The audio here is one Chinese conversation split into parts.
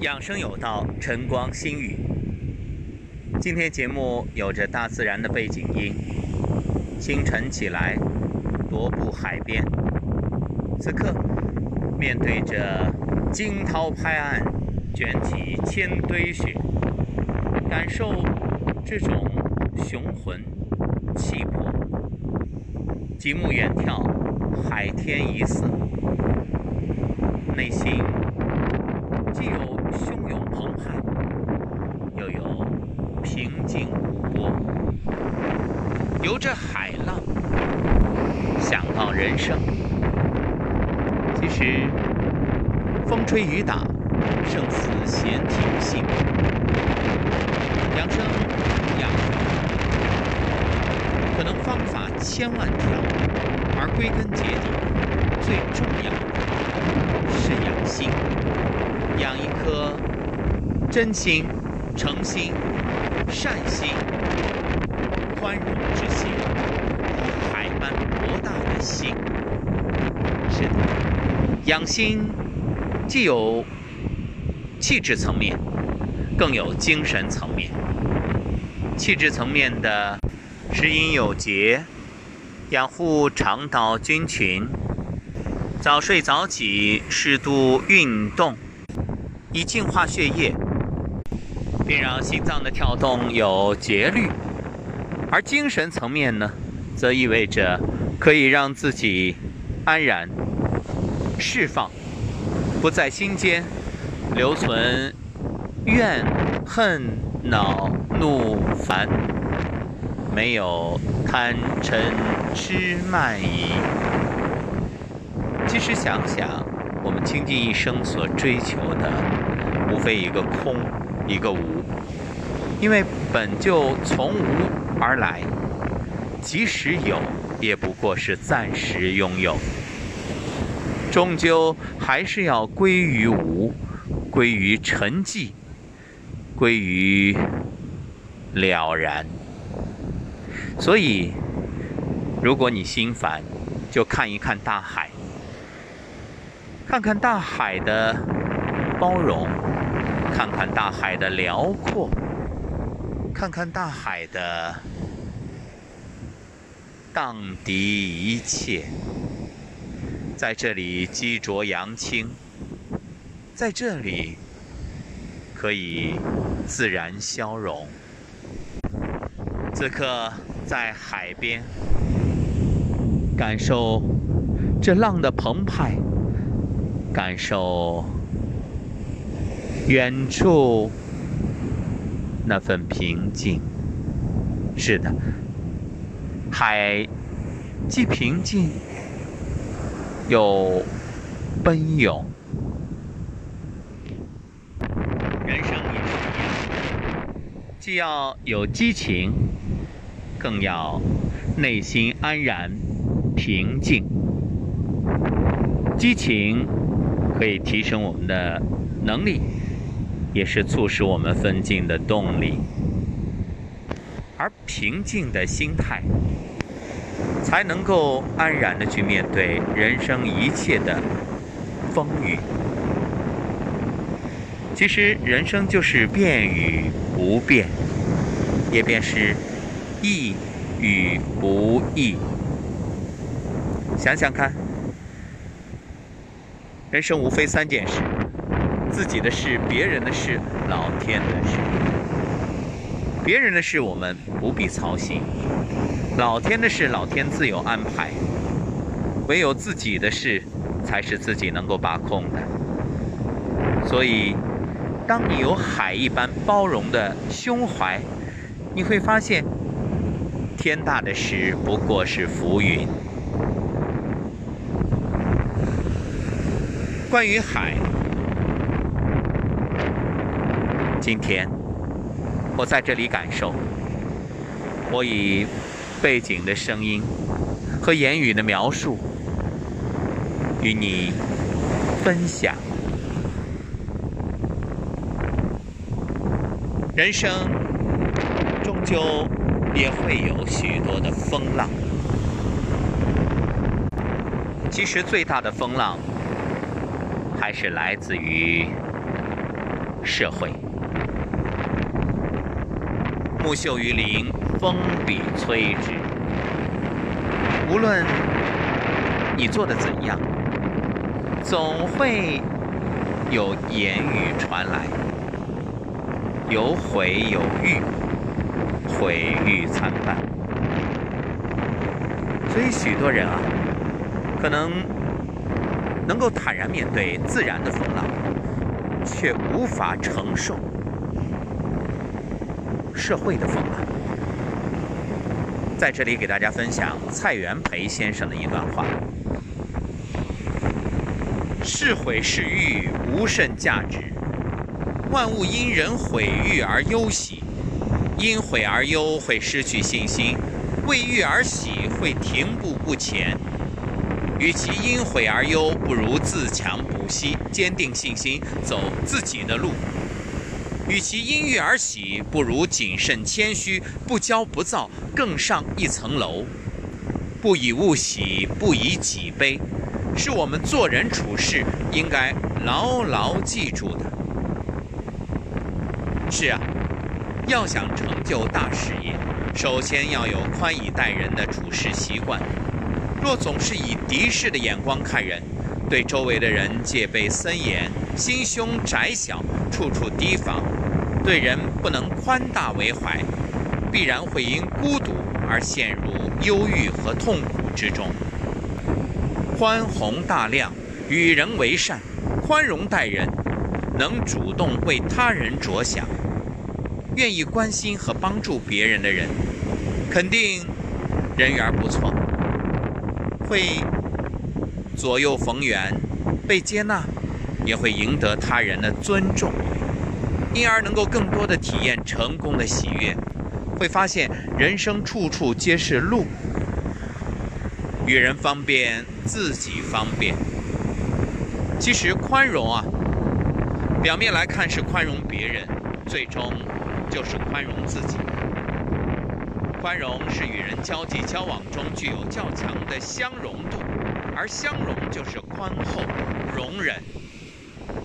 养生有道，晨光新语。今天节目有着大自然的背景音，清晨起来，踱步海边，此刻面对着惊涛拍岸，卷起千堆雪，感受这种雄浑气魄，极目远眺，海天一色，内心既有汹涌澎湃，又有平静无波。游着海浪，想到人生。其实，风吹雨打，生死闲庭信步。养生养生，可能方法千万条，而归根结底，最重要的是养心。养一颗真心、诚心、善心、宽容之心，海般博大的心。是的，养心既有气质层面，更有精神层面。气质层面的，食饮有节，养护肠道菌群，早睡早起，适度运动。以净化血液，并让心脏的跳动有节律；而精神层面呢，则意味着可以让自己安然释放，不在心间留存怨恨恼怒烦，没有贪嗔痴慢疑。其实想想。我们倾尽一生所追求的，无非一个空，一个无。因为本就从无而来，即使有，也不过是暂时拥有，终究还是要归于无，归于沉寂，归于了然。所以，如果你心烦，就看一看大海。看看大海的包容，看看大海的辽阔，看看大海的荡涤一切。在这里积浊扬清，在这里可以自然消融。此刻在海边，感受这浪的澎湃。感受远处那份平静。是的，海既平静又奔涌。人生也是一样，既要有激情，更要内心安然平静。激情。可以提升我们的能力，也是促使我们奋进的动力。而平静的心态，才能够安然的去面对人生一切的风雨。其实，人生就是变与不变，也便是易与不易。想想看。人生无非三件事：自己的事、别人的事、老天的事。别人的事我们不必操心，老天的事老天自有安排。唯有自己的事，才是自己能够把控的。所以，当你有海一般包容的胸怀，你会发现，天大的事不过是浮云。关于海，今天我在这里感受，我以背景的声音和言语的描述与你分享。人生终究也会有许多的风浪，其实最大的风浪。还是来自于社会。木秀于林，风必摧之。无论你做的怎样，总会有言语传来，有毁有誉，毁誉参半。所以许多人啊，可能能够坦然面对自然的风浪，却无法承受社会的风浪。在这里给大家分享蔡元培先生的一段话：是毁是誉无甚价值，万物因人毁誉而忧喜，因毁而忧会失去信心。为欲而喜，会停步不前。与其因悔而忧，不如自强不息，坚定信心，走自己的路。与其因欲而喜，不如谨慎谦虚，不骄不躁，更上一层楼。不以物喜，不以己悲，是我们做人处事应该牢牢记住的。是啊，要想成就大事业。首先要有宽以待人的处事习惯。若总是以敌视的眼光看人，对周围的人戒备森严，心胸窄小，处处提防，对人不能宽大为怀，必然会因孤独而陷入忧郁和痛苦之中。宽宏大量，与人为善，宽容待人，能主动为他人着想。愿意关心和帮助别人的人，肯定人缘不错，会左右逢源，被接纳，也会赢得他人的尊重，因而能够更多的体验成功的喜悦，会发现人生处处皆是路，与人方便，自己方便。其实宽容啊，表面来看是宽容别人，最终。就是宽容自己。宽容是与人交际交往中具有较强的相容度，而相容就是宽厚、容忍、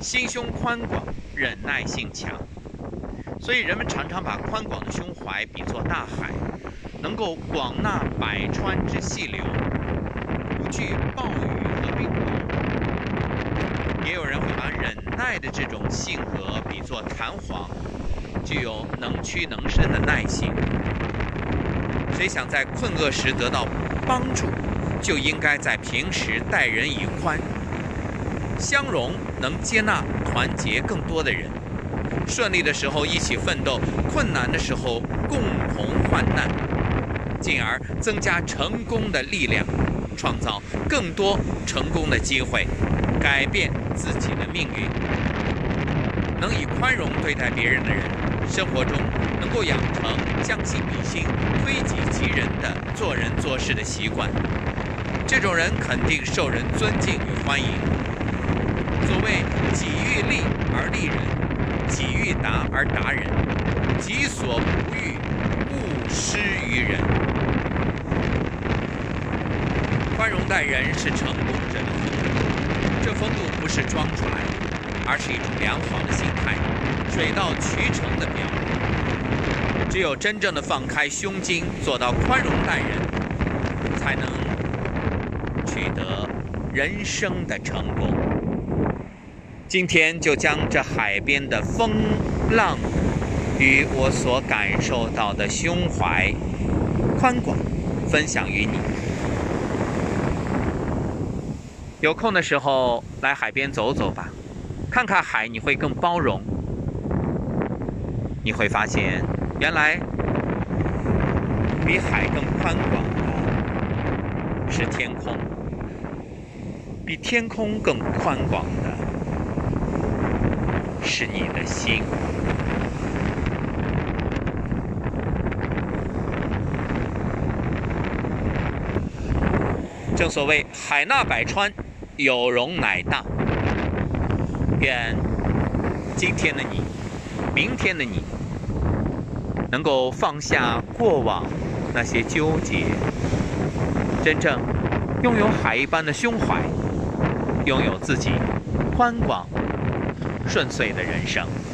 心胸宽广、忍耐性强。所以人们常常把宽广的胸怀比作大海，能够广纳百川之细流，不惧暴雨和冰冻。也有人会把忍耐的这种性格比作弹簧。具有能屈能伸的耐性。谁想在困厄时得到帮助，就应该在平时待人以宽、相容，能接纳、团结更多的人。顺利的时候一起奋斗，困难的时候共同患难，进而增加成功的力量，创造更多成功的机会，改变自己的命运。能以宽容对待别人的人。生活中能够养成将心比心、推己及人的做人做事的习惯，这种人肯定受人尊敬与欢迎。所谓“己欲立而立人，己欲达而达人，己所不欲，勿施于人”。宽容待人是成功者的风度，这风度不是装出来的，而是一种良好的心态。水到渠成的表现。只有真正的放开胸襟，做到宽容待人，才能取得人生的成功。今天就将这海边的风浪与我所感受到的胸怀宽广分享于你。有空的时候来海边走走吧，看看海，你会更包容。你会发现，原来比海更宽广的是天空，比天空更宽广是你的心。正所谓海纳百川，有容乃大。愿今天的你，明天的你。能够放下过往那些纠结，真正拥有海一般的胸怀，拥有自己宽广顺遂的人生。